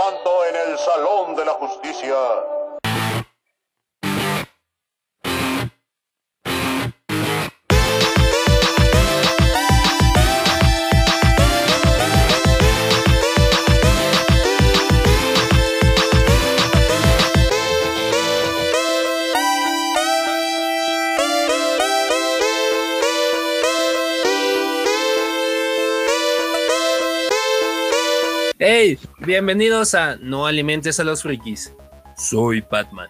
tanto en el Salón de la Justicia. Bienvenidos a No alimentes a los frikis. Soy Batman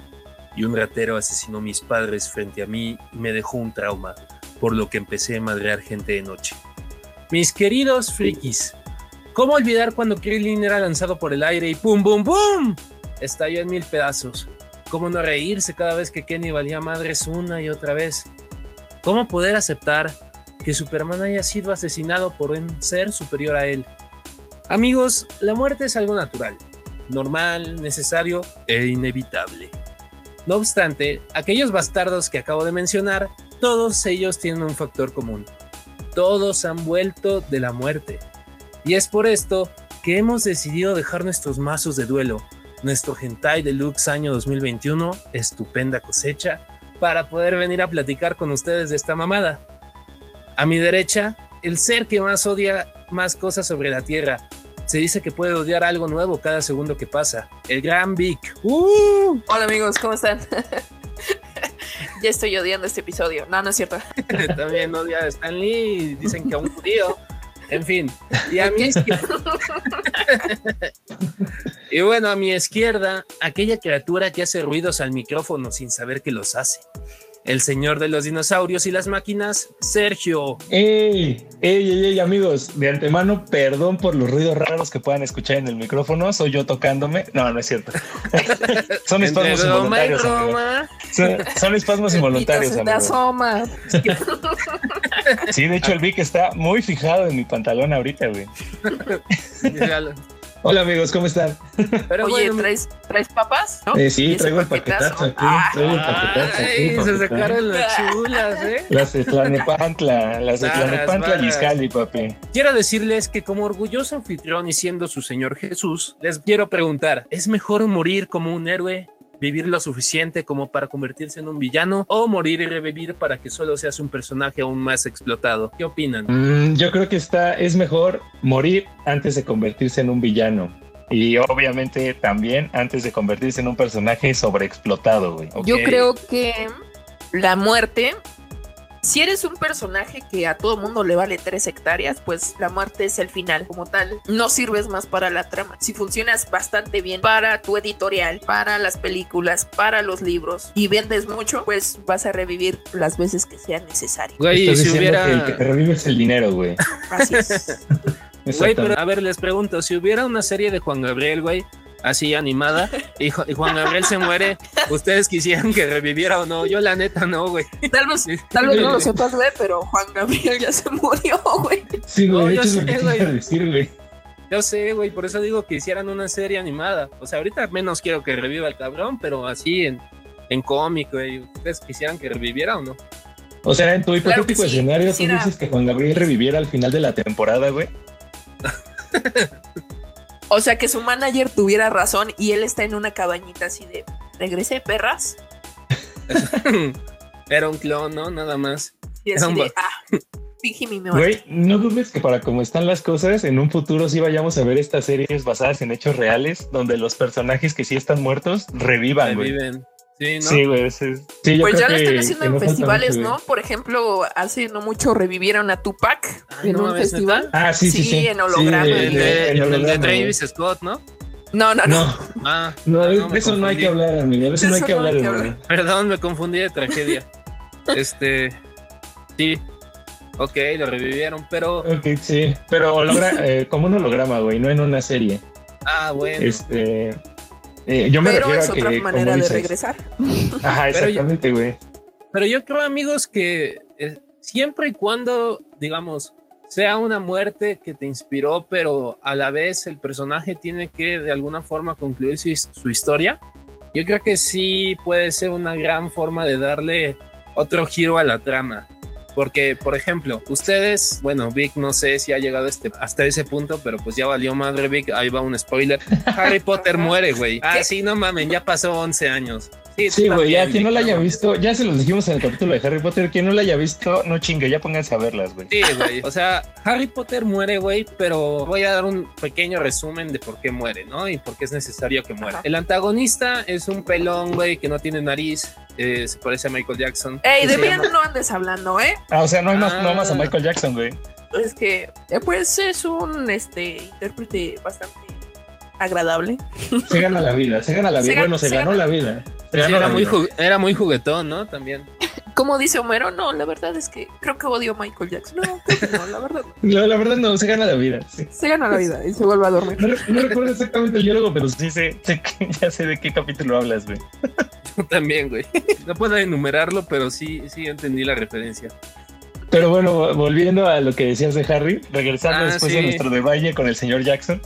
y un ratero asesinó a mis padres frente a mí y me dejó un trauma, por lo que empecé a madrear gente de noche. Mis queridos frikis, ¿cómo olvidar cuando Krillin era lanzado por el aire y ¡pum, pum, pum! Estalló en mil pedazos. ¿Cómo no reírse cada vez que Kenny valía madres una y otra vez? ¿Cómo poder aceptar que Superman haya sido asesinado por un ser superior a él? Amigos, la muerte es algo natural, normal, necesario e inevitable. No obstante, aquellos bastardos que acabo de mencionar, todos ellos tienen un factor común. Todos han vuelto de la muerte. Y es por esto que hemos decidido dejar nuestros mazos de duelo, nuestro Hentai Deluxe año 2021, estupenda cosecha, para poder venir a platicar con ustedes de esta mamada. A mi derecha, el ser que más odia más cosas sobre la Tierra, se dice que puede odiar algo nuevo cada segundo que pasa. El gran Vic. ¡Uh! Hola amigos, ¿cómo están? ya estoy odiando este episodio. No, no es cierto. También odia a Stan Lee. Dicen que a un judío. En fin. Y a mi izquierda. y bueno, a mi izquierda, aquella criatura que hace ruidos al micrófono sin saber que los hace el señor de los dinosaurios y las máquinas, Sergio. ¡Ey! ¡Ey, ey, ey, amigos! De antemano, perdón por los ruidos raros que puedan escuchar en el micrófono. Soy yo tocándome. No, no es cierto. son espasmos involuntarios. Son, son, espasmos involuntarios. Asoma. sí, de hecho, el Vic está muy fijado en mi pantalón ahorita, güey. Hola amigos, ¿cómo están? Pero Oye, ¿traes, ¿traes papas? Eh, sí, traigo el paquetazo aquí. traigo el paquetazo aquí. se sacaron las chulas, ¿eh? Las de Tlanepantla, las de Tlanepantla y Iscali, papi. Quiero decirles que como orgulloso anfitrión y siendo su señor Jesús, les quiero preguntar, ¿es mejor morir como un héroe vivir lo suficiente como para convertirse en un villano o morir y revivir para que solo seas un personaje aún más explotado. ¿Qué opinan? Mm, yo creo que está, es mejor morir antes de convertirse en un villano. Y obviamente también antes de convertirse en un personaje sobreexplotado, güey. Yo creo que la muerte si eres un personaje que a todo mundo le vale tres hectáreas, pues la muerte es el final como tal. No sirves más para la trama. Si funcionas bastante bien para tu editorial, para las películas, para los libros y vendes mucho, pues vas a revivir las veces que sea necesario. Güey, si hubiera... que el que revives el dinero, güey. Así es. Güey, pero a ver, les pregunto, si hubiera una serie de Juan Gabriel, güey, así animada y, Juan Gabriel se muere, ¿ustedes quisieran que reviviera o no? Yo la neta no, güey. Tal vez, tal vez no lo sepas, güey, pero Juan Gabriel ya se murió, güey. Sí, güey, yo sé, güey. Yo sé, güey, por eso digo que hicieran una serie animada. O sea, ahorita menos quiero que reviva el cabrón, pero así en, en cómic, güey. ¿Ustedes quisieran que reviviera o no? O sea, en tu hipotético escenario, tú dices que Juan Gabriel reviviera al final de la temporada, güey. O sea, que su manager tuviera razón y él está en una cabañita así de, regrese, perras. Era un clon, ¿no? Nada más. Y así de, ah, mi Güey, no dudes que para como están las cosas, en un futuro sí vayamos a ver estas series basadas en hechos reales, donde los personajes que sí están muertos revivan, Reviven. Sí, ¿no? Sí, güey. pues ya lo están haciendo en festivales, ¿no? Por ejemplo, hace no mucho revivieron a Tupac en un festival. Ah, sí, sí, sí. en holograma. Sí, el, de, el, de Travis Scott, ¿no? No, no, no. Ah, no, de eso no hay que hablar, amigo. De eso, no hay que hablar, amigo. Perdón, me confundí de tragedia. este. Sí. Ok, lo revivieron, pero. Ok, sí. Pero hologra eh, como un holograma, güey, no en una serie. Ah, bueno. Este. Eh, yo me Pero refiero es a otra que, manera de regresar. Ajá, exactamente, güey. Pero, yo creo, amigos, que eh, siempre y cuando, digamos, sea una muerte que te inspiró, pero a la vez el personaje tiene que de alguna forma concluir su, su historia, yo creo que sí puede ser una gran forma de darle otro giro a la trama. Porque, por ejemplo, ustedes, bueno, Vic, no sé si ha llegado este, hasta ese punto, pero pues ya valió madre, Vic. Ahí va un spoiler. Harry Potter muere, güey. Ah, sí, no mamen, ya pasó 11 años. Sí, güey, ya quien no la haya visto, ya se los dijimos en el capítulo de Harry Potter, quien no la haya visto, no chingue, ya pónganse a verlas, güey. Sí, güey. O sea, Harry Potter muere, güey, pero voy a dar un pequeño resumen de por qué muere, ¿no? Y por qué es necesario que muera. El antagonista es un pelón, güey, que no tiene nariz, eh, se parece a Michael Jackson. Ey, de bien no andes hablando, ¿eh? Ah, o sea, no hay más, no más a ah. Michael Jackson, güey. Es que, eh, pues es un este intérprete bastante agradable. Se gana la vida, se gana la vida. bueno, se, ganó la vida. era, muy era muy juguetón, ¿no? También. Como dice Homero, no, la verdad es que creo que odio a Michael Jackson. No, no, la verdad no. la verdad no, se gana la vida. Se gana la vida y se vuelve a dormir. No, recuerdo exactamente el diálogo, pero sí sé, sé ya sé de qué capítulo hablas, güey. Yo también, güey. No puedo enumerarlo, pero sí, sí entendí la referencia. Pero bueno, volviendo a lo que decías de Harry, regresando ah, después de nuestro de con el señor Jackson.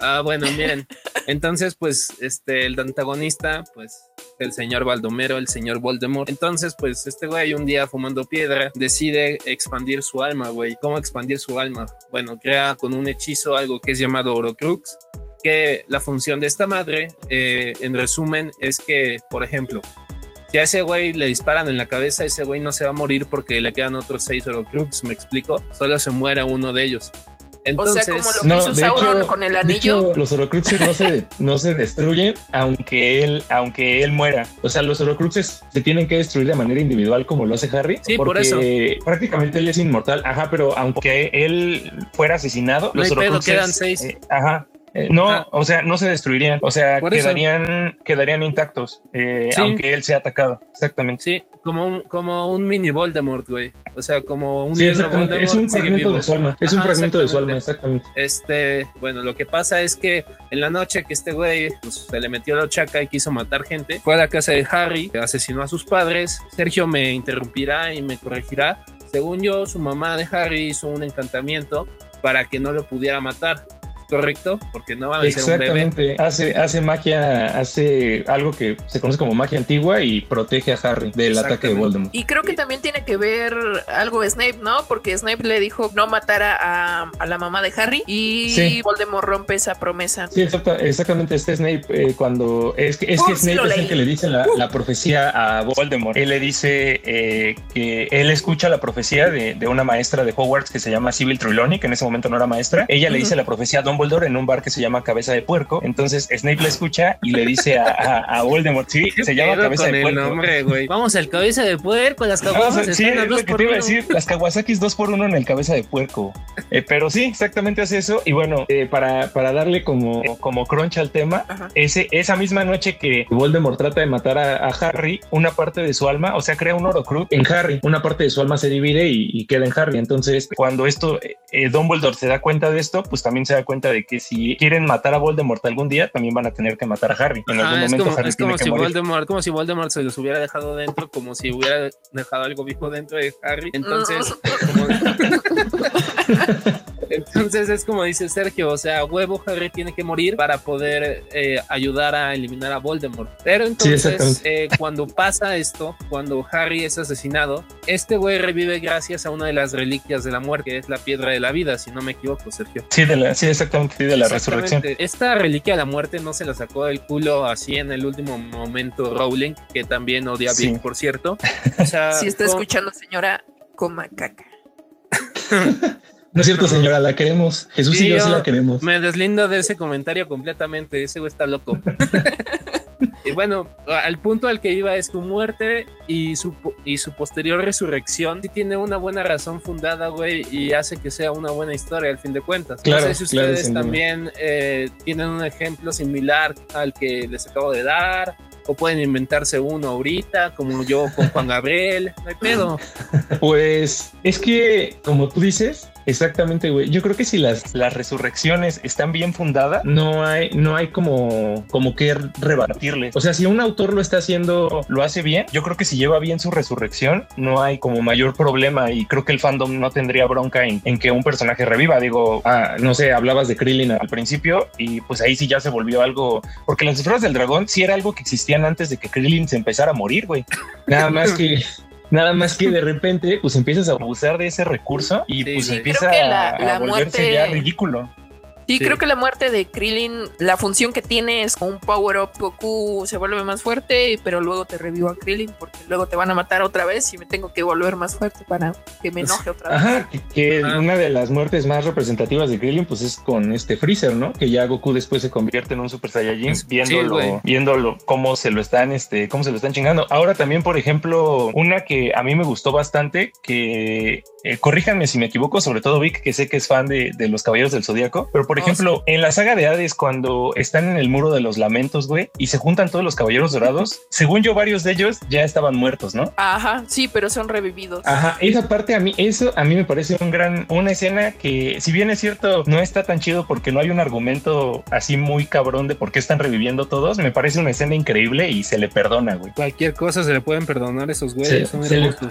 Ah, bueno, miren. Entonces, pues, este, el antagonista, pues, el señor Baldomero, el señor Voldemort. Entonces, pues, este güey un día fumando piedra decide expandir su alma, güey. ¿Cómo expandir su alma? Bueno, crea con un hechizo algo que es llamado Orocrux, que la función de esta madre, eh, en resumen, es que, por ejemplo, si a ese güey le disparan en la cabeza, ese güey no se va a morir porque le quedan otros seis Orocrux, ¿me explico? Solo se muere uno de ellos. Entonces, o sea, como lo que Sauron con el anillo. los Horocruxes no se, no se destruyen aunque él, aunque él muera. O sea, los Horocruxes se tienen que destruir de manera individual como lo hace Harry. Sí, por eso. Prácticamente él es inmortal. Ajá, pero aunque él fuera asesinado, los Horocruxes. quedan seis. Eh, ajá. Eh, no, o sea, no se destruirían, o sea, quedarían, quedarían intactos, eh, aunque él sea atacado. Exactamente. Sí, como un, como un mini Voldemort, güey. O sea, como un. Sí, es un fragmento de su alma. Es un fragmento de su alma, exactamente. Este, bueno, lo que pasa es que en la noche que este güey pues, se le metió la chaca y quiso matar gente, fue a la casa de Harry, asesinó a sus padres. Sergio me interrumpirá y me corregirá. Según yo, su mamá de Harry hizo un encantamiento para que no lo pudiera matar correcto, porque no va a ser un bebé. Hace, hace magia, hace algo que se conoce como magia antigua y protege a Harry del ataque de Voldemort. Y creo que también tiene que ver algo Snape, ¿no? Porque Snape le dijo no matara a, a la mamá de Harry y Voldemort rompe esa promesa. Sí, exactamente. Este Snape, eh, cuando es que, es que Snape es el que le dice la, la, profecía a Voldemort. Él le dice eh, que él escucha la profecía de, de, una maestra de Hogwarts que se llama Sybil Trelawney, que en ese momento no era maestra. Ella le dice la profecía a Don en un bar que se llama Cabeza de Puerco. Entonces Snape le escucha y le dice a, Voldemort, sí, se llama Cabeza de Puerco. Vamos al Cabeza de Puerco, las Kawasaki's. Sí, es lo que te iba a decir, las Kawasakis dos por uno en el Cabeza de Puerco. Eh, pero sí, exactamente hace eso. Y bueno, eh, para, para darle como, como crunch al tema, ese, esa misma noche que Voldemort trata de matar a, Harry, una parte de su alma, o sea, crea un Orocrux en Harry, una parte de su alma se divide y, queda en Harry. Entonces, cuando esto, eh, Dumbledore se da cuenta de esto, pues también se da cuenta de que si quieren matar a Voldemort algún día, también van a tener que matar a Harry. En algún momento como, Harry es como si Voldemort, como si Voldemort se los hubiera dejado dentro, como si hubiera dejado algo vivo dentro de Harry. Entonces, Entonces es como dice Sergio, o sea, huevo Harry tiene que morir para poder eh, ayudar a eliminar a Voldemort. Pero entonces eh, cuando pasa esto, cuando Harry es asesinado, este güey revive gracias a una de las reliquias de la muerte, que es la piedra de la vida, si no me equivoco, Sergio. Sí, de la, sí exactamente, de la resurrección. Esta reliquia de la muerte no se la sacó del culo así en el último momento Rowling, que también odia bien, por cierto. O sea, si está escuchando, señora, coma caca. No es cierto, señora, la queremos. Jesús y yo, sí la queremos. Me deslindo de ese comentario completamente. Ese güey está loco. y bueno, al punto al que iba es su muerte y su, y su posterior resurrección sí tiene una buena razón fundada, güey, y hace que sea una buena historia al fin de cuentas. Claro, no sé si ustedes también eh, tienen un ejemplo similar al que les acabo de dar o pueden inventarse uno ahorita, como yo con Juan Gabriel, no hay pedo. Pues es que, como tú dices, Exactamente, güey. Yo creo que si las, resurrecciones están bien fundadas, no hay, no hay como, como que rebatirle. O sea, si un autor lo está haciendo, lo hace bien, yo creo que si lleva bien su resurrección, no hay como mayor problema y creo que el fandom no tendría bronca en, que un personaje reviva. Digo, ah, no sé, hablabas de Krillin al principio y pues ahí sí ya se volvió algo, porque las esferas del dragón sí era algo que existían antes de que Krillin se empezara a morir, güey. Nada más que Nada más que de repente, pues empiezas a abusar de ese recurso y pues empieza a, volverse ya ridículo. Sí, creo que la muerte de Krillin, la función que tiene es con un power-up, Goku se vuelve más fuerte, pero luego te revivo a Krillin porque luego te van a matar otra vez y me tengo que volver más fuerte para que me enoje otra vez. Ajá, que, una de las muertes más representativas de Krillin pues es con este Freezer, ¿no? Que ya Goku después se convierte en un Super Saiyajin viéndolo, viéndolo cómo se lo están, este, cómo se lo están chingando. Ahora también, por ejemplo, una que a mí me gustó bastante, que eh, corríjanme si me equivoco, sobre todo Vic, que sé que es fan de, de los Caballeros del Zodíaco, pero por ejemplo, en la saga de Hades, cuando están en el muro de los lamentos, güey, y se juntan todos los caballeros dorados, según yo, varios de ellos ya estaban muertos, ¿no? Ajá, sí, pero son revividos. Ajá, esa parte a mí, eso a mí me parece un gran, una escena que, si bien es cierto, no está tan chido porque no hay un argumento así muy cabrón de por qué están reviviendo todos, me parece una escena increíble y se le perdona, güey. Cualquier cosa se le pueden perdonar a esos güeyes.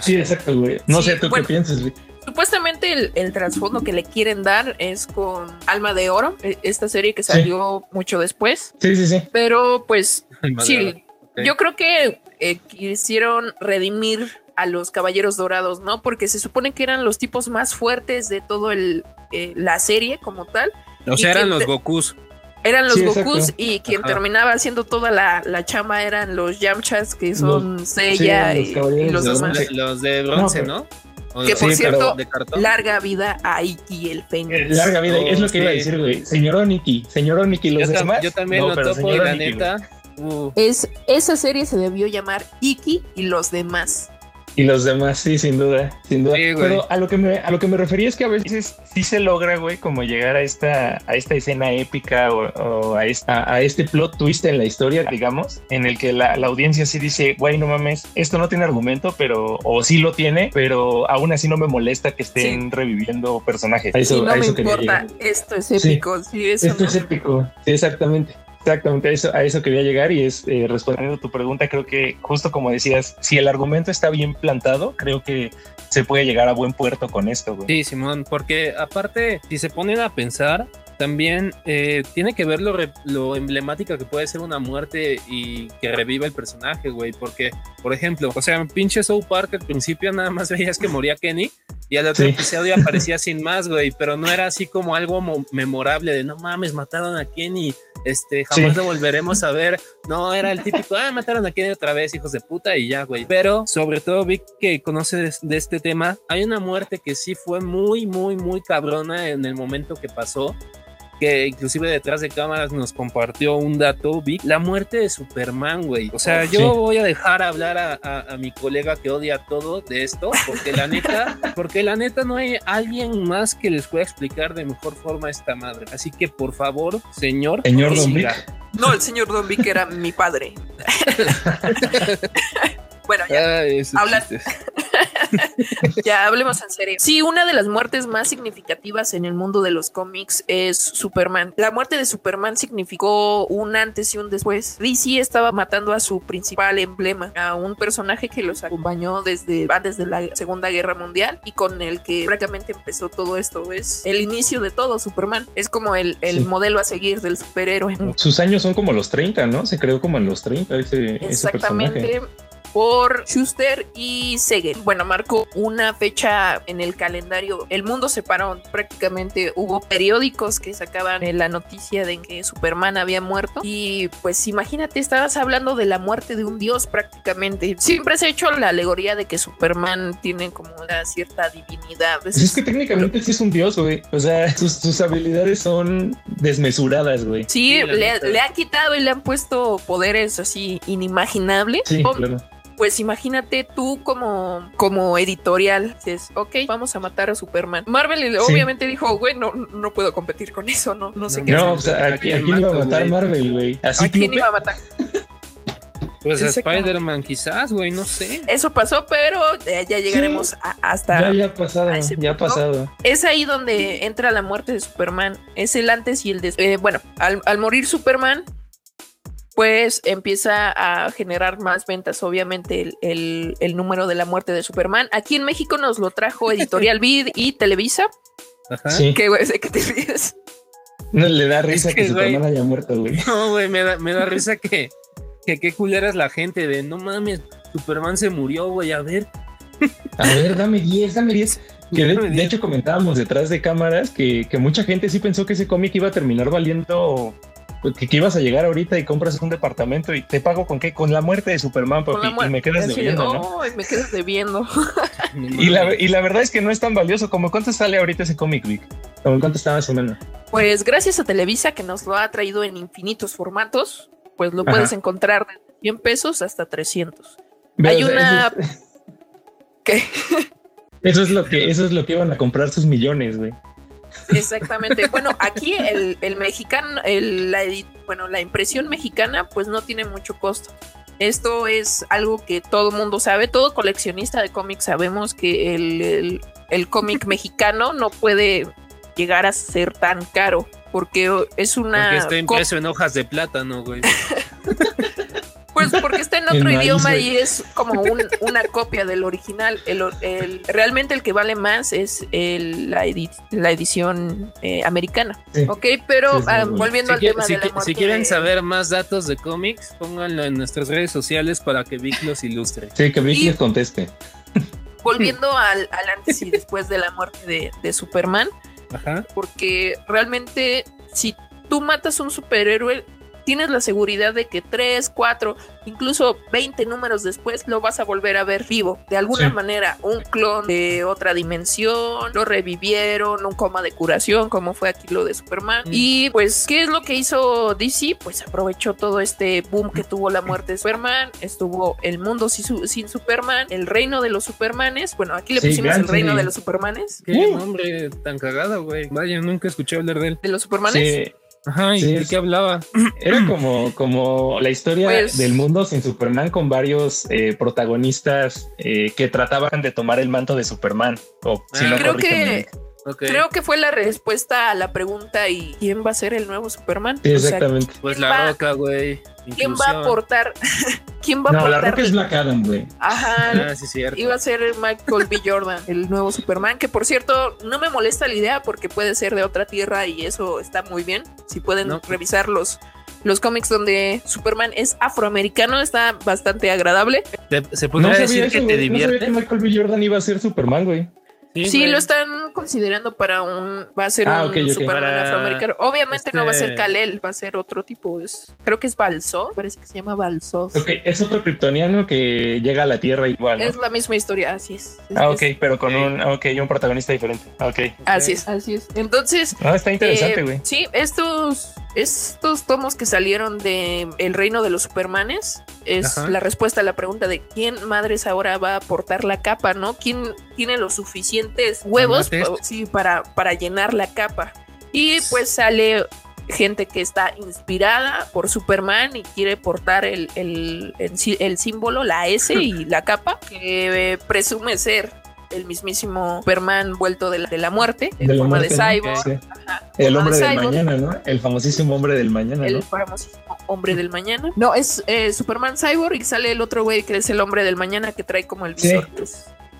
Sí, exacto, güey. No sé, ¿tú qué piensas, güey? Supuestamente el, trasfondo que le quieren dar es con Alma de Oro, e, esta serie que salió mucho después. Sí, sí, sí. Pero pues sí, yo creo que eh, quisieron redimir a los Caballeros Dorados, ¿no? Porque se supone que eran los tipos más fuertes de todo el eh, la serie como tal. O sea, eran los Gokus. Eran los Gokus y quien terminaba haciendo toda la, la, chama eran los Yamchas, que son Seiya y, los, demás. Los de bronce, ¿no? Que por cierto, larga vida a Iki el Fénix. Eh, larga vida, es lo que iba a decir, güey. Señor Oniki, señor Oniki, los yo demás. Yo también lo topo la neta. Uh. Es, esa serie se debió llamar Iki y los demás. Y los demás, sí, sin duda, sin duda. Pero a lo que me, a lo que me refería es que a veces sí se logra, güey, como llegar a esta, a esta escena épica o, a, esta, a este plot twist en la historia, digamos, en el que la, audiencia sí dice, güey, no mames, esto no tiene argumento, pero, o sí lo tiene, pero aún así no me molesta que estén reviviendo personajes. eso, no me importa, esto es épico, sí, esto es épico, sí, exactamente. Exactamente, a eso, a eso quería llegar y es eh, respondiendo a tu pregunta, creo que justo como decías, si el argumento está bien plantado, creo que se puede llegar a buen puerto con esto. Güey. Sí, Simón, porque aparte, si se ponen a pensar, también eh, tiene que ver lo, lo, emblemática que puede ser una muerte y que reviva el personaje, güey. Porque, por ejemplo, o sea, pinche South Park al principio nada más veías que moría Kenny y al otro episodio aparecía sin más, güey. Pero no era así como algo memorable de no mames, mataron a Kenny este, jamás lo volveremos a ver. No, era el típico, ah, mataron a Kenny otra vez, hijos de puta, y ya, güey. Pero sobre todo vi que conoces de este tema. Hay una muerte que sí fue muy, muy, muy cabrona en el momento que pasó que inclusive detrás de cámaras nos compartió un dato, Vic, la muerte de Superman, güey. O sea, yo voy a dejar hablar a, mi colega que odia todo de esto, porque la neta, porque la neta no hay alguien más que les pueda explicar de mejor forma esta madre. Así que por favor, señor. Señor Don Vic. No, el señor Don Vic era mi padre. bueno, ya. habla... ya hablemos en serio. Sí, una de las muertes más significativas en el mundo de los cómics es Superman. La muerte de Superman significó un antes y un después. DC estaba matando a su principal emblema, a un personaje que los acompañó desde, desde la Segunda Guerra Mundial y con el que prácticamente empezó todo esto. Es el inicio de todo, Superman. Es como el, el modelo a seguir del superhéroe. Sus años son como los 30, ¿no? Se creó como en los 30 ese, Exactamente por Schuster y Seger. Bueno, marcó una fecha en el calendario. El mundo se paró prácticamente. Hubo periódicos que sacaban la noticia de que Superman había muerto. Y pues imagínate, estabas hablando de la muerte de un dios prácticamente. Siempre se ha hecho la alegoría de que Superman tiene como una cierta divinidad. Pues es, que técnicamente sí es un dios, güey. O sea, sus, habilidades son desmesuradas, güey. Sí, le, le, han quitado y le han puesto poderes así inimaginables. Sí, claro pues imagínate tú como, como editorial, dices, ok, vamos a matar a Superman. Marvel obviamente dijo, güey, no, no puedo competir con eso, no, no sé qué. No, o sea, ¿a, quién iba a matar Marvel, güey? ¿A quién iba a matar? Pues a Spider-Man quizás, güey, no sé. Eso pasó, pero ya llegaremos hasta... Ya, ya ha pasado, ya ha pasado. Es ahí donde entra la muerte de Superman. Es el antes y el después. Eh, bueno, al, al morir Superman, pues empieza a generar más ventas, obviamente, el, número de la muerte de Superman. Aquí en México nos lo trajo Editorial Vid y Televisa. Ajá. Sí. ¿Qué güey? ¿Qué te ríes? No le da risa que, Superman haya muerto, güey. No, güey, me da, me da risa que, que qué culera es la gente de no mames, Superman se murió, güey, a ver, A ver, dame 10, dame 10. Que de, hecho comentábamos detrás de cámaras que, que, mucha gente sí pensó que ese cómic iba a terminar valiendo pues, que, ibas a llegar ahorita y compras un departamento y te pago con qué? Con la muerte de Superman, papi, y me quedas debiendo, ¿no? me quedas debiendo. y, la, y la verdad es que no es tan valioso. como cuánto sale ahorita ese cómic, Vic? ¿Como cuánto está más o menos? Pues gracias a Televisa que nos lo ha traído en infinitos formatos, pues lo puedes encontrar de 100 pesos hasta 300. Hay una... ¿Qué? Eso es lo que, eso es lo que iban a comprar sus millones, güey. Exactamente. Bueno, aquí el, el mexicano, el, la, bueno, la impresión mexicana, pues no tiene mucho costo. Esto es algo que todo mundo sabe, todo coleccionista de cómics sabemos que el, el cómic mexicano no puede llegar a ser tan caro porque es una. Porque está impreso en hojas de plátano, güey. Pues porque está en otro idioma y es como una copia del original. El, realmente el que vale más es la, edición eh, americana. Ok, pero ah, volviendo al tema de la Si quieren saber más datos de cómics, pónganlo en nuestras redes sociales para que Vic los ilustre. Sí, que Vic les conteste. Volviendo al, antes y después de la muerte de, Superman. Porque realmente si tú matas a un superhéroe, tienes la seguridad de que 3, 4, incluso 20 números después lo vas a volver a ver vivo. De alguna manera, un clon de otra dimensión, lo revivieron, un coma de curación, como fue aquí lo de Superman. Mm. Y pues, ¿qué es lo que hizo DC? Pues aprovechó todo este boom que tuvo la muerte de Superman, estuvo el mundo sin, Superman, el reino de los Supermanes. Bueno, aquí le pusimos el reino de los Supermanes. Qué nombre tan cagado, güey. Vaya, nunca escuché hablar de él. ¿De los Supermanes? Ajá, ¿y de qué hablaba? Era como, como la historia pues del mundo sin Superman con varios eh, protagonistas eh, que trataban de tomar el manto de Superman. O, si no, creo que Creo que fue la respuesta a la pregunta y quién va a ser el nuevo Superman. exactamente. pues la roca, güey. ¿Quién va a aportar? ¿Quién va a no, aportar? la roca es Black Adam, güey. Ajá. Ah, sí, cierto. Iba a ser Michael B. Jordan, el nuevo Superman, que por cierto, no me molesta la idea porque puede ser de otra tierra y eso está muy bien. Si pueden revisar los, los cómics donde Superman es afroamericano, está bastante agradable. ¿Se podría decir que te divierte? No sabía que Michael B. Jordan iba a ser Superman, güey. Sí, lo están considerando para un. Va a ser ah, un Superman afroamericano. Obviamente no va a ser este Kalel, va a ser otro tipo. Es, creo que es Balso, parece que se llama Balso. Ok, es otro kryptoniano que llega a la Tierra igual. Es la misma historia, así es. ah, ok, pero con un, okay, un protagonista diferente. Ok. Así es, así es. Entonces. Ah, está interesante, eh, güey. sí, estos, estos tomos que salieron de El Reino de los Supermanes es la respuesta a la pregunta de quién madres ahora va a portar la capa, ¿no? ¿Quién tiene lo suficientes huevos sí, para, para llenar la capa? Y pues sale gente que está inspirada por Superman y quiere portar el, el, el, símbolo, la S y la capa, que presume ser el mismísimo Superman vuelto de la, de la muerte, en forma de cyborg. el hombre del mañana, ¿no? El famosísimo hombre del mañana. El famosísimo hombre del mañana. No, es eh, Superman cyborg y sale el otro güey que es el hombre del mañana que trae como el visor.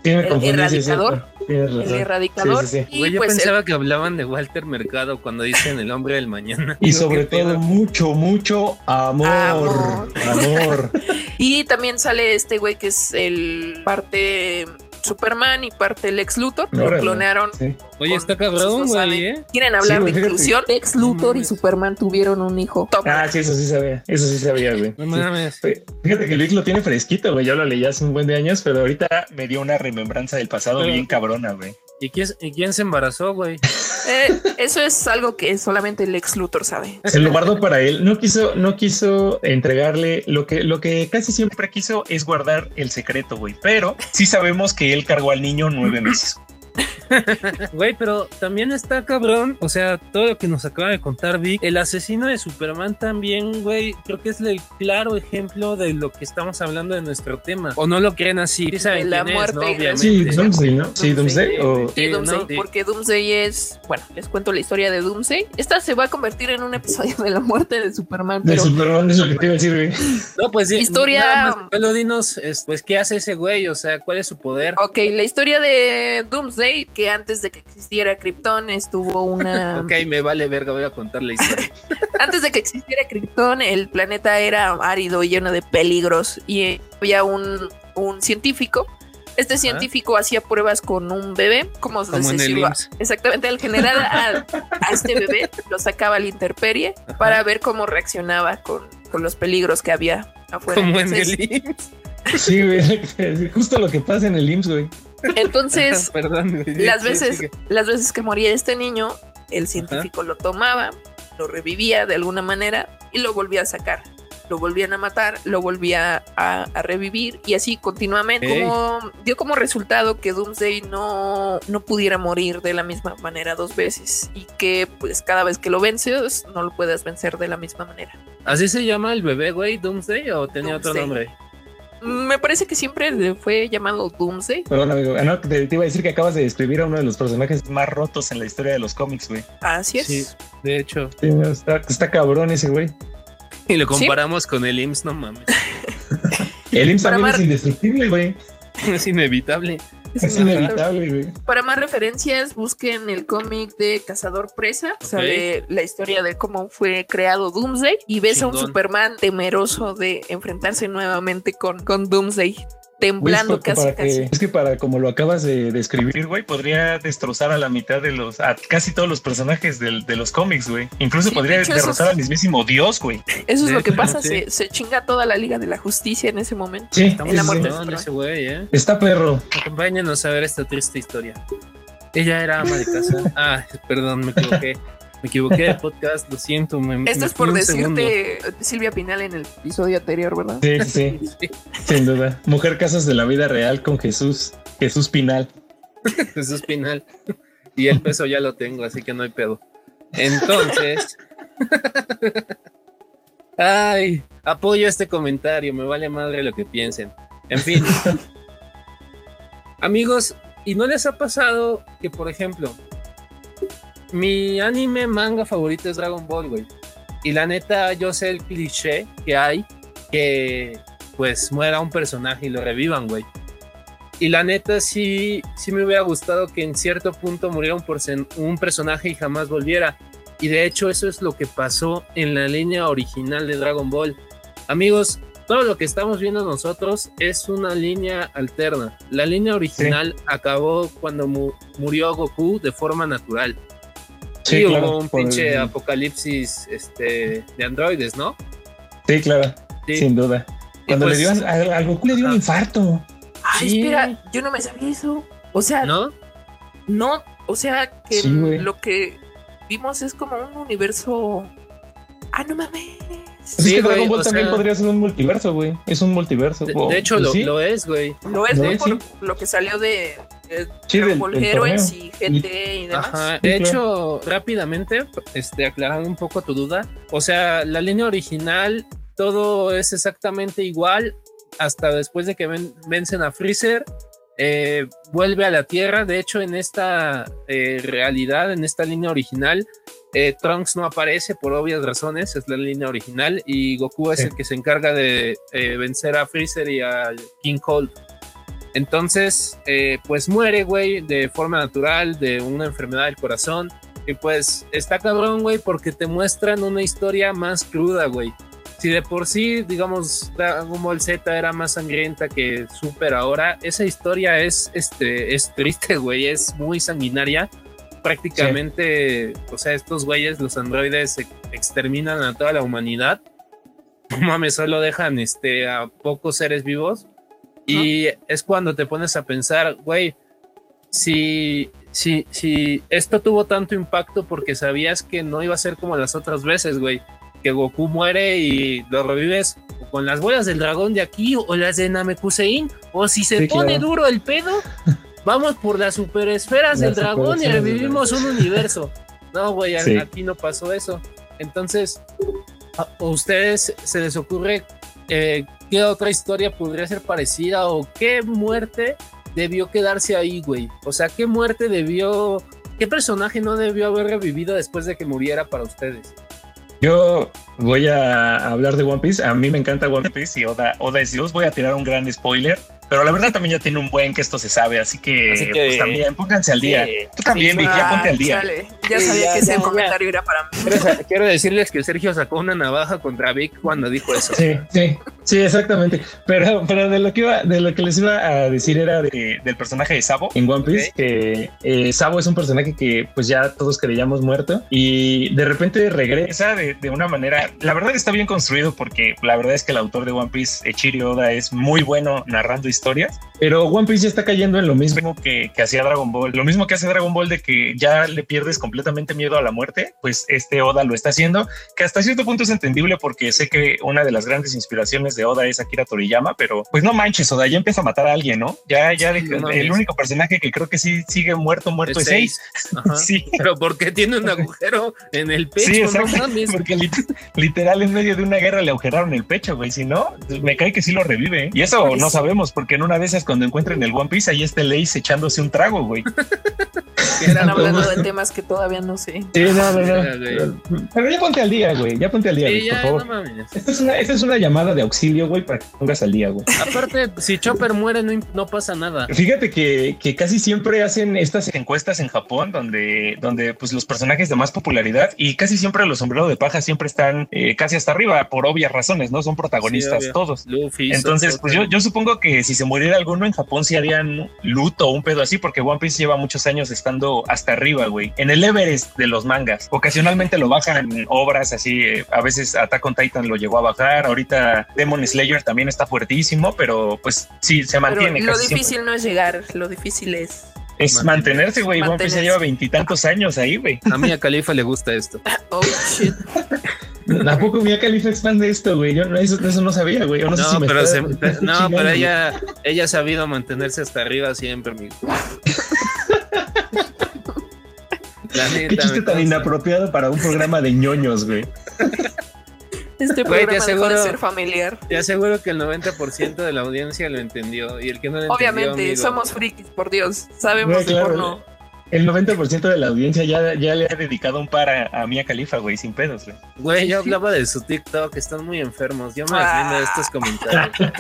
el erradicador. el erradicador. yo pues pensaba que hablaban de Walter Mercado cuando dicen el hombre del mañana. Y sobre todo mucho, mucho amor. Amor. amor. y también sale este güey que es el parte Superman y parte del ex Luthor. lo clonearon. Oye, está cabrón, güey, ¿eh? ¿Quieren hablar de inclusión? Ex Luthor y Superman tuvieron un hijo. Ah, sí, eso sí sabía. Eso sí sabía, güey. No mames. Fíjate que Luis lo tiene fresquito, güey. Yo lo leí hace un buen de años, pero ahorita me dio una remembranza del pasado bien cabrona, güey. ¿Y quién, ¿Y quién se embarazó, güey? Eh, eso es algo que solamente el ex Luthor sabe. Se lo guardó para él. No quiso, no quiso entregarle lo que, lo que casi siempre quiso es guardar el secreto, güey. Pero sí sabemos que él cargó al niño nueve meses. Güey, pero también está cabrón. O sea, todo lo que nos acaba de contar Vic. El asesino de Superman también, güey. Creo que es el claro ejemplo de lo que estamos hablando de nuestro tema. O no lo creen así. Sí, saben la muerte. Sí, Doomsday, ¿no? Sí, Doomsday. Sí, Doomsday. Porque Doomsday es. Bueno, les cuento la historia de Doomsday. Esta se va a convertir en un episodio de la muerte de Superman. De Superman, es lo que te iba a decir, güey. No, pues sí. Historia. Pero dinos, pues, ¿qué hace ese güey? O sea, ¿cuál es su poder? Ok, la historia de Doomsday, que antes de que existiera Krypton estuvo una... ok, me vale verga, voy a contar la historia. antes de que existiera Krypton, el planeta era árido, lleno de peligros y había un, un científico Este científico hacía pruebas con un bebé, como, el IMSS. Exactamente, al generar a, a este bebé lo sacaba a la intemperie Ajá. para ver cómo reaccionaba con, con los peligros que había afuera. Como en el IMSS. Sí, güey. Justo lo que pasa en el IMSS, güey. Entonces Perdón. las veces, sigue. las veces que moría este niño, el científico lo tomaba, lo revivía de alguna manera y lo volvía a sacar. Lo volvían a matar, lo volvía a, a revivir y así continuamente. Como, dio como resultado que Doomsday no, no pudiera morir de la misma manera dos veces y que pues cada vez que lo vences no lo puedes vencer de la misma manera. ¿Así se llama el bebé, güey? ¿Doomsday o tenía otro nombre? Me parece que siempre fue llamado Doomsday. Perdón, amigo. Ah, no, te, te iba a decir que acabas de describir a uno de los personajes más rotos en la historia de los cómics, güey. Así es. Sí, de hecho. Sí, está, está cabrón ese, güey. Y lo comparamos con el IMSS, no mames. El IMSS también Mar- es indestructible, güey. es inevitable. Es inevitable, güey. Para más referencias, busquen el cómic de Cazador Presa. Sale la historia de cómo fue creado Doomsday y ves a un. Superman temeroso de enfrentarse nuevamente con, con Doomsday, temblando casi casi. que- es que para como lo acabas de describir, güey, podría destrozar a la mitad de los, a casi todos los personajes del- de los cómics, güey. Incluso Sí, podría de hecho, derrotar es- al mismísimo Dios, güey. Eso es de lo que pasa, sí. se, se chinga toda la Liga de la Justicia en ese momento. Sí, Está En muy la muerte ese güey, ¿eh? Está perro. Acompáñenos a ver esta triste historia. Ella era ama de casa. Ah, perdón, me equivoqué. Me equivoqué de podcast, lo siento. Me, Esto me es por decirte Silvia Pinal en el episodio anterior, ¿verdad? Sí, sí, Sí, sin duda. Mujer Casas de la vida real con Jesús. Jesús Pinal. Jesús Pinal. Y el peso ya lo tengo, así que no hay pedo. Entonces. Ay, apoyo este comentario, me vale madre lo que piensen. En fin. Amigos, ¿y no les ha pasado que, por ejemplo, mi anime manga favorito es Dragon Ball, güey? Y la neta, yo sé el cliché que hay que pues muera un personaje y lo revivan, güey. Y la neta sí, sí me hubiera gustado que en cierto punto muriera un, un personaje y jamás volviera. Y de hecho eso es lo que pasó en la línea original de Dragon Ball. Amigos, todo lo que estamos viendo nosotros es una línea alterna. La línea original acabó cuando mu- murió Goku de forma natural. Sí, Sí, hubo claro. un pinche el- apocalipsis este, de androides, ¿no? Sí, claro. Sí. Sin duda. Cuando pues- le dio a, a- al Goku le dio un infarto. Ay, Sí. espera, yo no me sabía eso. O sea, ¿No? No, o sea que Sí, güey. lo que vimos es como un universo. Ah, no mames. Pues Sí, es que güey, Dragon Ball también sea- podría ser un multiverso, güey. Es un multiverso. De, Wow. de hecho, Pues lo, sí. lo es, güey. Lo es No, ¿no? por lo que salió de Sí, Dragon del- Ball del Heroes torneo. y GT y demás. Ajá. Sí, De claro. hecho, rápidamente, este, aclarando un poco tu duda, o sea, la línea original, todo es exactamente igual hasta después de que ven- vencen a Freezer, eh, vuelve a la Tierra. De hecho, en esta eh, realidad, en esta línea original, eh, Trunks no aparece por obvias razones, es la línea original, y Goku es Sí. el que se encarga de eh, vencer a Freezer y a King Cold. Entonces, eh, pues muere, güey, de forma natural, de una enfermedad del corazón. Y pues está cabrón, güey, porque te muestran una historia más cruda, güey. Si de por sí, digamos, Dragon Ball Z era más sangrienta que Super ahora, esa historia es, este, es triste, güey, es muy sanguinaria. Prácticamente, o sea, estos güeyes, los androides, exterminan a toda la humanidad. No mames, solo dejan este, a pocos seres vivos. Y es cuando te pones a pensar, güey, si, si, si esto tuvo tanto impacto porque sabías que no iba a ser como las otras veces, güey, que Goku muere y lo revives o con las bolas del dragón de aquí o las de Namekusein, o si se Sí, pone claro. duro el pedo, vamos por las superesferas Las del dragón y revivimos un universo. No, güey, Sí. aquí no pasó eso. Entonces, ¿a a ustedes se les ocurre eh, qué otra historia podría ser parecida o qué muerte debió quedarse ahí, güey? O sea, ¿qué muerte debió, qué personaje no debió haber revivido después de que muriera para ustedes? Yo voy a hablar de One Piece. A mí me encanta One Piece y Oda, Oda es Dios. Voy a tirar un gran spoiler, pero la verdad también ya tiene un buen que esto se sabe, así que, Así que- pues también pónganse al día. Sí. Tú también, Sí, Vicky, ya ponte al día. chale. Ya sabía que ese comentario era para mí. Quiero, decirles que Sergio sacó una navaja contra Vic cuando dijo eso. Sí, sí, sí, exactamente. Pero, pero de lo que iba, de lo que les iba a decir era del personaje de Sabo en One Piece, que eh, Sabo es un personaje que pues ya todos creíamos muerto y de repente regresa de, de, una manera, la verdad está bien construido porque la verdad es que el autor de One Piece, Echiri Oda, es muy bueno narrando historias, historias pero One Piece ya está cayendo en lo mismo que, que hacía Dragon Ball, lo mismo que hace Dragon Ball de que ya le pierdes completamente miedo a la muerte, pues este Oda lo está haciendo, que hasta cierto punto es entendible porque sé que una de las grandes inspiraciones de Oda es Akira Toriyama, pero pues no manches, Oda ya empieza a matar a alguien, ¿no? Ya, ya el único personaje que creo que sí sigue muerto, muerto es seis. sí. Pero porque tiene un agujero en el pecho, sí, no Porque literal en medio de una guerra le agujeraron el pecho, güey. Si no, me cae que sí lo revive. Y eso no sabemos, porque en una de esas cuando encuentren el One Piece, ahí está Lace echándose un trago, güey. Están hablando de temas que todavía no sé. Sí, no, no, Pero ya ponte al día, güey. Ya ponte al día, güey, por favor. esta, es una, esta es una llamada de auxilio, güey, para que pongas al día, güey. Aparte, si Chopper muere, no, no pasa nada. Fíjate que, que, casi siempre hacen estas encuestas en Japón donde, donde pues los personajes de más popularidad y casi siempre los sombreros de paja siempre están eh, casi hasta arriba por obvias razones, ¿no? Son protagonistas todos. Entonces, pues yo, yo supongo que si se muriera alguno en Japón, sí harían luto o un pedo así, porque One Piece lleva muchos años estando hasta arriba, güey. En el Everest de los mangas. Ocasionalmente lo bajan en obras así. Eh, a veces Attack on Titan lo llegó a bajar. Ahorita Demon Slayer también está fuertísimo, pero pues sí, se mantiene. lo difícil no es llegar, lo difícil es es mantenerse, güey. One Piece lleva veintitantos años ahí, güey. A Mia Califa le gusta esto. oh, shit. Tampoco Mia Califa expande esto, güey. Yo no, eso, no sabía, güey. no, pero, no pero ella, ella ha sabido mantenerse hasta arriba siempre, amigo. Qué chiste tan inapropiado para un programa de ñoños, güey. Este programa te aseguro, de ser familiar. Te aseguro que el 90% de la audiencia lo entendió y el que no lo entendió. Obviamente, somos frikis, por Dios. Sabemos que por no. El 90% de la audiencia ya, ya le ha dedicado un par a, Mia Califa, güey, sin pedos, güey. Güey, yo hablaba de su TikTok, están muy enfermos. Yo me ah. de estos comentarios.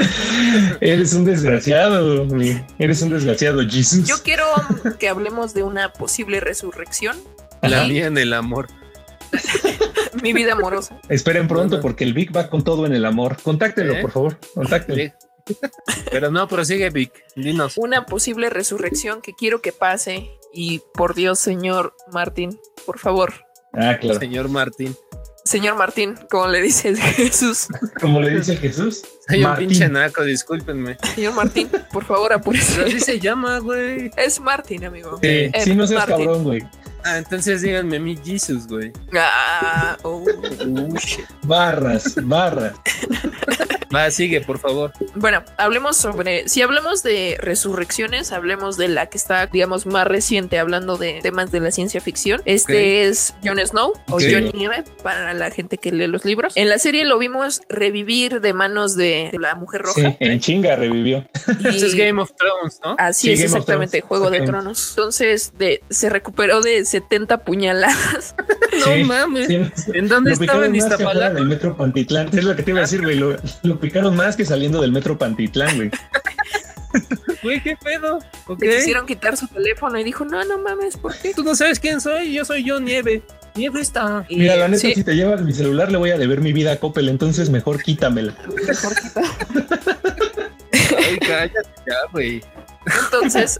Eres un desgraciado, güey. Eres un desgraciado, Jesus. Yo quiero que hablemos de una posible resurrección. La mía en el amor. Mi vida amorosa. Esperen pronto porque el Vic va con todo en el amor. Contáctenlo, ¿Eh? por favor. Contáctenlo. Pero no, prosigue Vic. Dinos. Una posible resurrección que quiero que pase. Y por Dios, señor Martín, por favor. Ah, claro. Señor Martín. Señor Martín, como le dice Jesús. Como le dice Jesús. Soy un pinche naco, discúlpenme. Señor Martín, por favor, apúrese. Así se llama, güey. Es Martín, amigo. Sí, sí no seas cabrón, güey. Ah, entonces díganme mi Jesus, güey. Ah, oh, barras, barras. Va, sigue, por favor. Bueno, hablemos sobre, si hablamos de resurrecciones, hablemos de la que está, digamos, más reciente, hablando de temas de la ciencia ficción. Este es Jon Snow o Jon Nieve para la gente que lee los libros. En la serie lo vimos revivir de manos de, la mujer roja. Sí, en chinga revivió. Eso es Game of Thrones, ¿no? Así es, exactamente, Juego de Tronos. Entonces, de, se recuperó de 70 puñaladas. no mames. ¿En dónde estaba en Iztapalapa? En el metro Pantitlán. Es lo que te iba a decir, güey. Lo, picaron más que saliendo del metro Pantitlán, güey. Güey, qué pedo. Le quisieron quitar su teléfono y dijo, no, no mames, ¿por qué? Tú no sabes quién soy, yo soy yo, Nieve. Nieve está. Mira, la neta, si te llevas mi celular, le voy a deber mi vida a Coppel, entonces mejor quítamela. Mejor quítamela. Ay, cállate ya, güey. Entonces,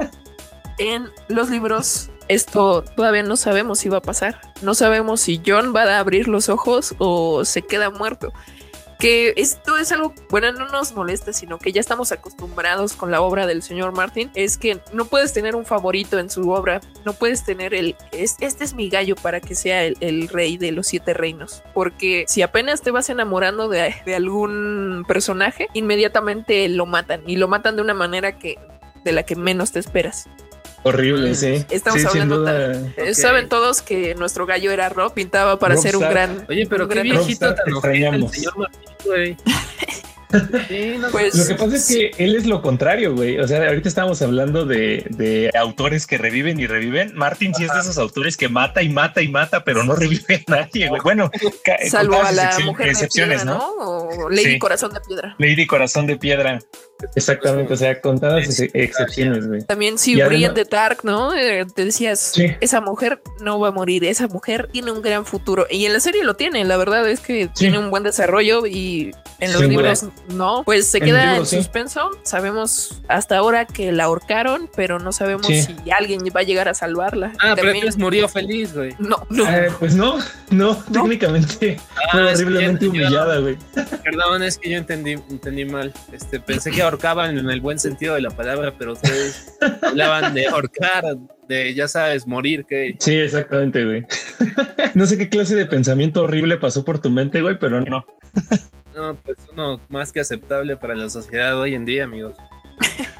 en los libros esto todavía no sabemos si va a pasar. No sabemos si John va a abrir los ojos o se queda muerto. Que esto es algo, bueno, no nos molesta, sino que ya estamos acostumbrados con la obra del señor Martin. Es que no puedes tener un favorito en su obra, no puedes tener el, este es mi gallo para que sea el, rey de los siete reinos. Porque si apenas te vas enamorando de, de algún personaje, inmediatamente lo matan y lo matan de una manera que de la que menos te esperas. Horrible, sí. Estamos hablando. Eh, saben todos que nuestro gallo era Rob, pintaba para ser un gran. Oye, pero qué viejito tan extrañamos. señor Martín, güey. pues, lo que pasa es que él es lo contrario, güey. O sea, ahorita estábamos hablando de, de, autores que reviven y reviven. Martin sí es de esos autores que mata y mata y mata, pero no revive a nadie, güey. Bueno, salvo a la mujer excepciones, ¿no? O Lady Corazón de Piedra. Lady Corazón de Piedra. Exactamente, o sea, contadas excepciones, güey. También si Brian de Dark, ¿no? Eh, te decías, esa mujer no va a morir, esa mujer tiene un gran futuro. Y en la serie lo tiene, la verdad es que tiene un buen desarrollo y en los libros no, pues se queda en, suspenso. Sabemos hasta ahora que la ahorcaron, pero no sabemos si alguien va a llegar a salvarla. Ah, pero entonces murió feliz, güey. No, no. Eh, pues no, no, técnicamente ah, fue horriblemente humillada, güey. Perdón, es que yo entendí, entendí mal. Este, pensé que ahorcaban en el buen sentido de la palabra, pero ustedes hablaban de ahorcar, de ya sabes, morir, que. Sí, exactamente, güey. no sé qué clase de pensamiento horrible pasó por tu mente, güey, pero no. No, pues uno más que aceptable para la sociedad hoy en día, amigos.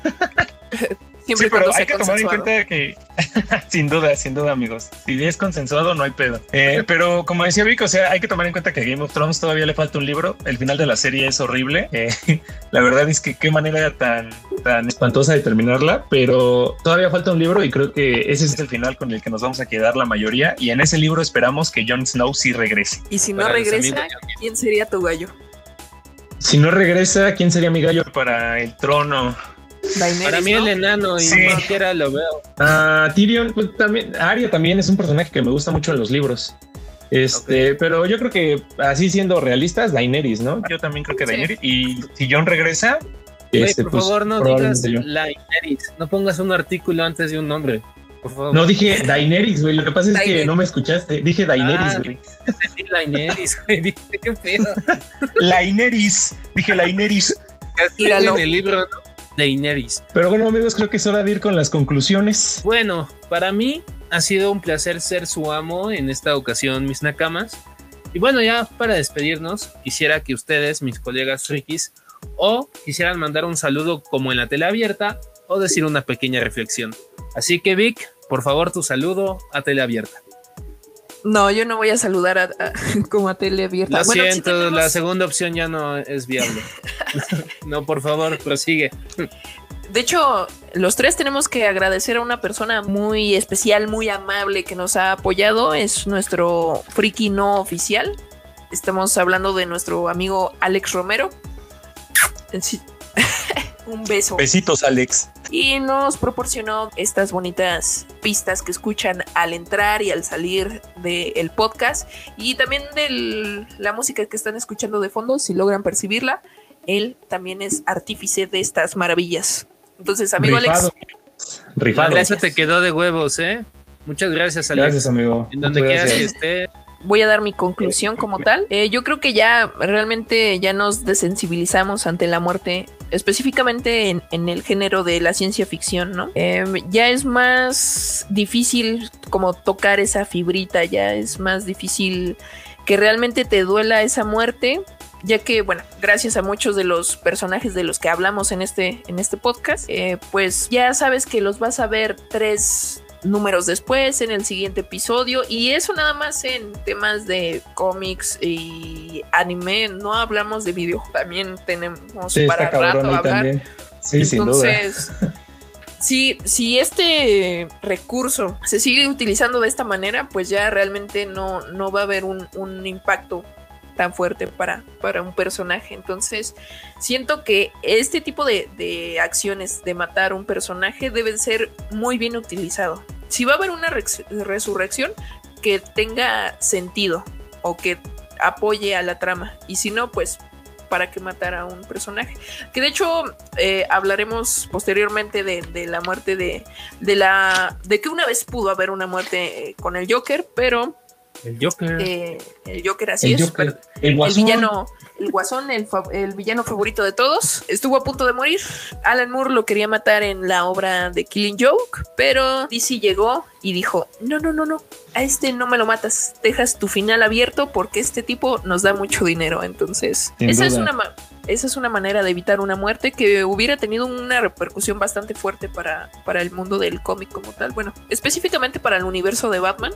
Siempre sí, pero hay que tomar en cuenta que, sin duda, sin duda, amigos, si es consensuado, no hay pedo. Eh, pero como decía Vic, o sea, hay que tomar en cuenta que a Game of Thrones todavía le falta un libro. El final de la serie es horrible. Eh, la verdad es que qué manera tan, tan espantosa de terminarla, pero todavía falta un libro y creo que ese es el final con el que nos vamos a quedar la mayoría. Y en ese libro esperamos que Jon Snow sí regrese. Y si no regresa, ¿quién sería tu gallo? Si no regresa, ¿quién sería mi gallo para el trono? Para mí el enano y sí. cualquiera lo veo. Ah, Tyrion, pues también, Arya también es un personaje que me gusta mucho en los libros. Este, pero yo creo que así siendo realistas, Daenerys, ¿no? Yo también creo que Daenerys. Y si John regresa, este, por pues, favor no digas Daenerys, no pongas un artículo antes de un nombre. Por favor. No dije Daenerys, güey. Lo que pasa es que no me escuchaste. Dije Daenerys, ah, güey. Dije Daenerys, güey. Dije qué pedo. Daenerys. Dije Daenerys. En el libro, ¿no? Daenerys. Pero bueno, amigos, creo que es hora de ir con las conclusiones. Bueno, para mí ha sido un placer ser su amo en esta ocasión, mis nakamas. Y bueno, ya para despedirnos, quisiera que ustedes, mis colegas frikis, o quisieran mandar un saludo como en la tele abierta o decir una pequeña reflexión. Así que Vic, por favor, tu saludo a tele abierta. No, yo no voy a saludar a, como a tele abierta. Lo siento, la segunda opción ya no es viable. no, por favor, prosigue. De hecho, los tres tenemos que agradecer a una persona muy especial, muy amable que nos ha apoyado. Es nuestro friki no oficial. Estamos hablando de nuestro amigo Alex Romero. Un beso. Besitos, Alex y nos proporcionó estas bonitas pistas que escuchan al entrar y al salir del podcast y también de la música que están escuchando de fondo, si logran percibirla, él también es artífice de estas maravillas. Entonces, amigo Alex. Rifado. Gracias, te quedó de huevos, ¿eh? Muchas gracias, Alex. Gracias, amigo. En donde quieras que esté voy a dar mi conclusión como tal. Eh, yo creo que ya realmente ya nos desensibilizamos ante la muerte, específicamente en, el género de la ciencia ficción, ¿no? Em, ya es más difícil como tocar esa fibrita, ya es más difícil que realmente te duela esa muerte. Ya que, bueno, gracias a muchos de los personajes de los que hablamos en este, en este podcast, eh, pues ya sabes que los vas a ver tres, números después, en el siguiente episodio. Y eso nada más en temas de cómics y anime. No hablamos de videojuegos, también tenemos para rato hablar. Sí, Entonces, si, si este recurso se sigue utilizando de esta manera, pues ya realmente no, no va a haber un, un impacto tan fuerte para, para un personaje. Entonces, siento que este tipo de, acciones de matar un personaje deben ser muy bien utilizado. Si va a haber una resurrección, que tenga sentido o que apoye a la trama. Y si no, pues para que matara a un personaje. Que de hecho eh, hablaremos posteriormente de, la muerte de, de la. de que una vez pudo haber una muerte eh, con el Joker, pero el Joker. Eh, el Joker, así es. el, villano, el guasón, el, el, villano favorito de todos, estuvo a punto de morir. Alan Moore lo quería matar en la obra de Killing Joke, pero DC llegó y dijo: No, no, no, no, a este no me lo matas, dejas tu final abierto porque este tipo nos da mucho dinero. Entonces, esa es una esa es una manera de evitar una muerte que hubiera tenido una repercusión bastante fuerte para, para el mundo del cómic como tal. Bueno, específicamente para el universo de Batman,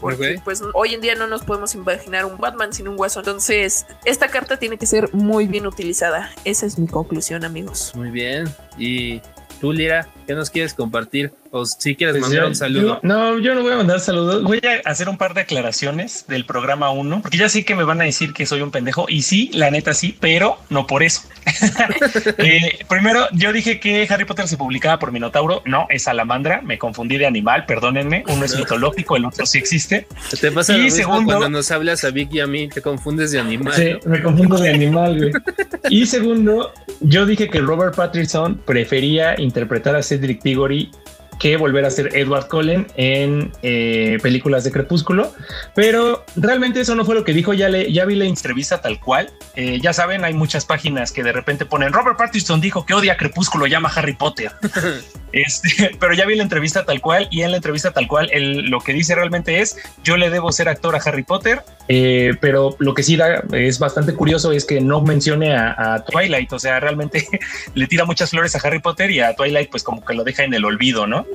porque pues hoy en día no nos podemos imaginar un Batman sin un guasón. Entonces, esta carta tiene que ser muy bien utilizada. Esa es mi conclusión, amigos. Muy bien. Y tú, Lira, ¿qué nos quieres compartir? O si quieres pues mandar un saludo. no, yo no voy a mandar saludos. Voy a hacer un par de aclaraciones del programa 1, porque ya sé que me van a decir que soy un pendejo. Y sí, la neta sí, pero no por eso. Eh, primero, yo dije que Harry Potter se publicaba por Minotauro. No, es Salamandra. Me confundí de animal, perdónenme. Uno es mitológico, el otro sí existe. Te pasa y segundo, cuando nos hablas a Vicky y a mí, te confundes de animal. Sí, me confundo de animal, güey. y segundo, yo dije que Robert Pattinson prefería interpretar a Cedric Diggory que volver a ser Edward Cullen en eh, películas de Crepúsculo, pero realmente eso no fue lo que dijo, ya, le, ya vi la entrevista tal cual, eh, ya saben, hay muchas páginas que de repente ponen, Robert Pattinson dijo que odia Crepúsculo, llama Harry Potter, este, pero ya vi la entrevista tal cual y en la entrevista tal cual lo que dice realmente es, yo le debo ser actor a Harry Potter, eh, pero lo que sí da, es bastante curioso es que no mencione a, a Twilight, o sea, realmente le tira muchas flores a Harry Potter y a Twilight pues como que lo deja en el olvido, ¿no?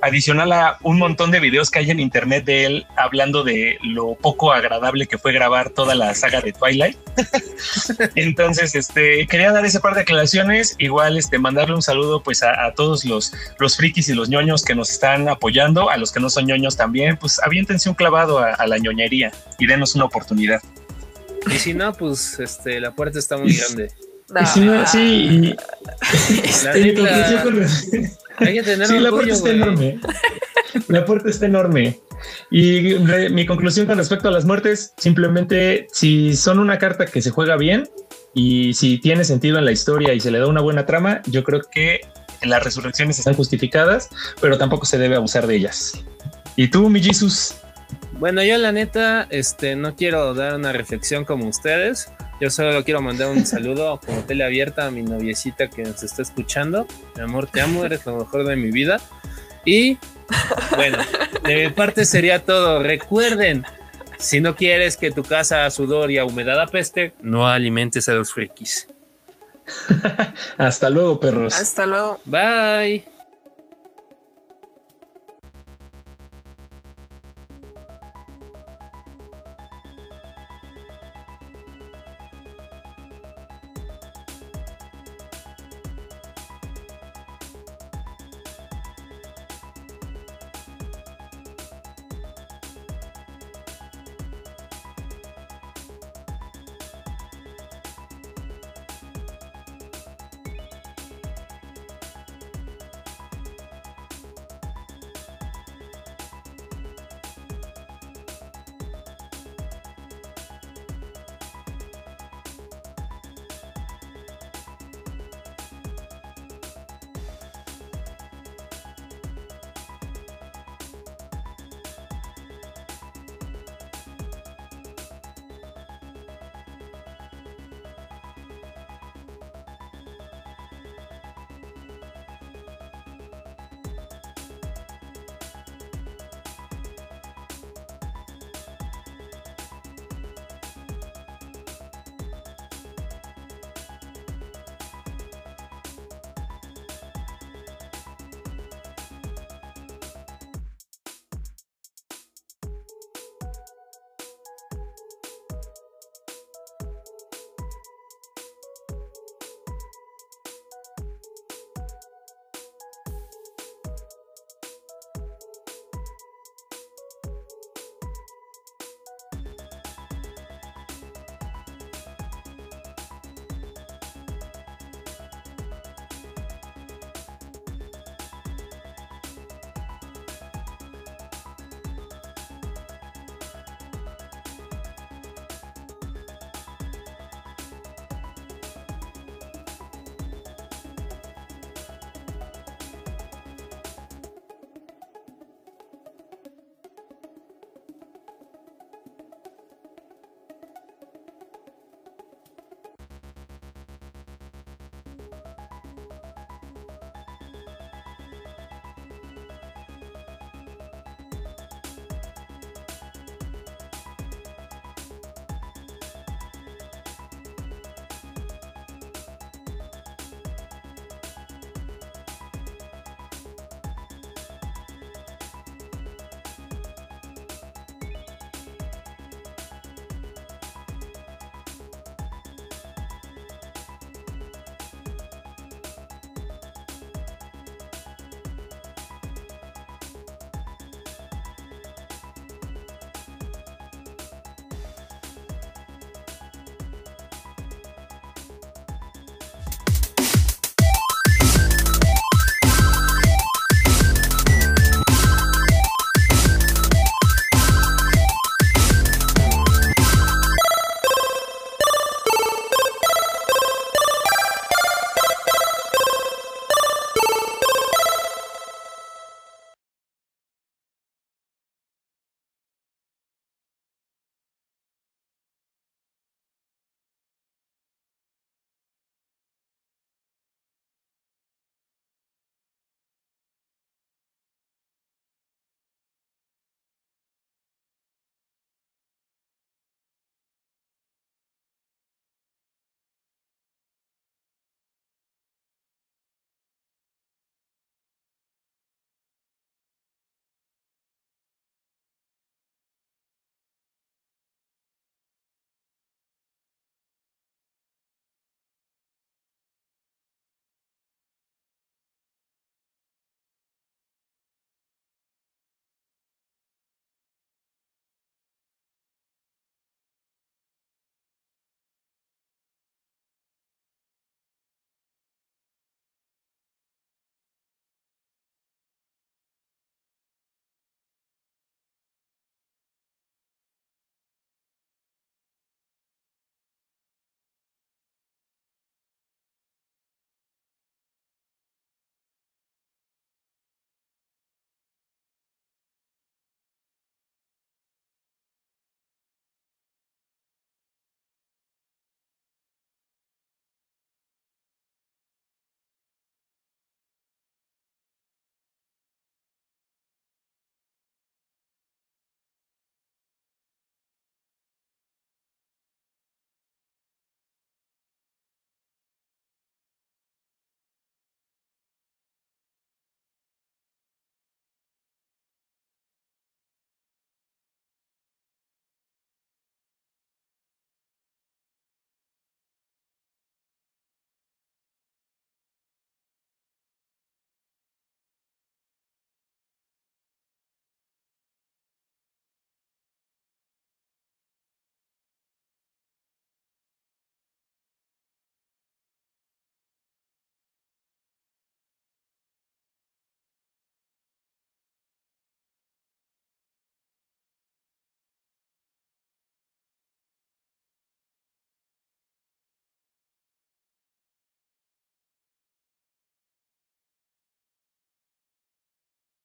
Adicional a un montón de videos que hay en internet de él hablando de lo poco agradable que fue grabar toda la saga de Twilight. Entonces, este, quería dar ese par de aclaraciones. Igual, este, mandarle un saludo pues a, todos los, los frikis y los ñoños que nos están apoyando, a los que no son ñoños también, pues aviéntense un clavado a, la ñoñería y denos una oportunidad. Y si no, pues este, la puerta está muy grande. sí, sí, la puerta está enorme. La puerta está enorme. Y mi conclusión con respecto a las muertes, simplemente si son una carta que se juega bien y si tiene sentido en la historia y se le da una buena trama, yo creo que las resurrecciones están justificadas, pero tampoco se debe abusar de ellas. ¿Y tú, mi Jesus? Bueno, yo la neta, este, no quiero dar una reflexión como ustedes. Yo solo quiero mandar un saludo como tele abierta a mi noviecita que nos está escuchando. Mi amor, te amo, eres lo mejor de mi vida. Y bueno, de mi parte sería todo. Recuerden, si no quieres que tu casa a sudor y a humedad apeste, no alimentes a los frikis. Hasta luego, perros. Hasta luego. Bye.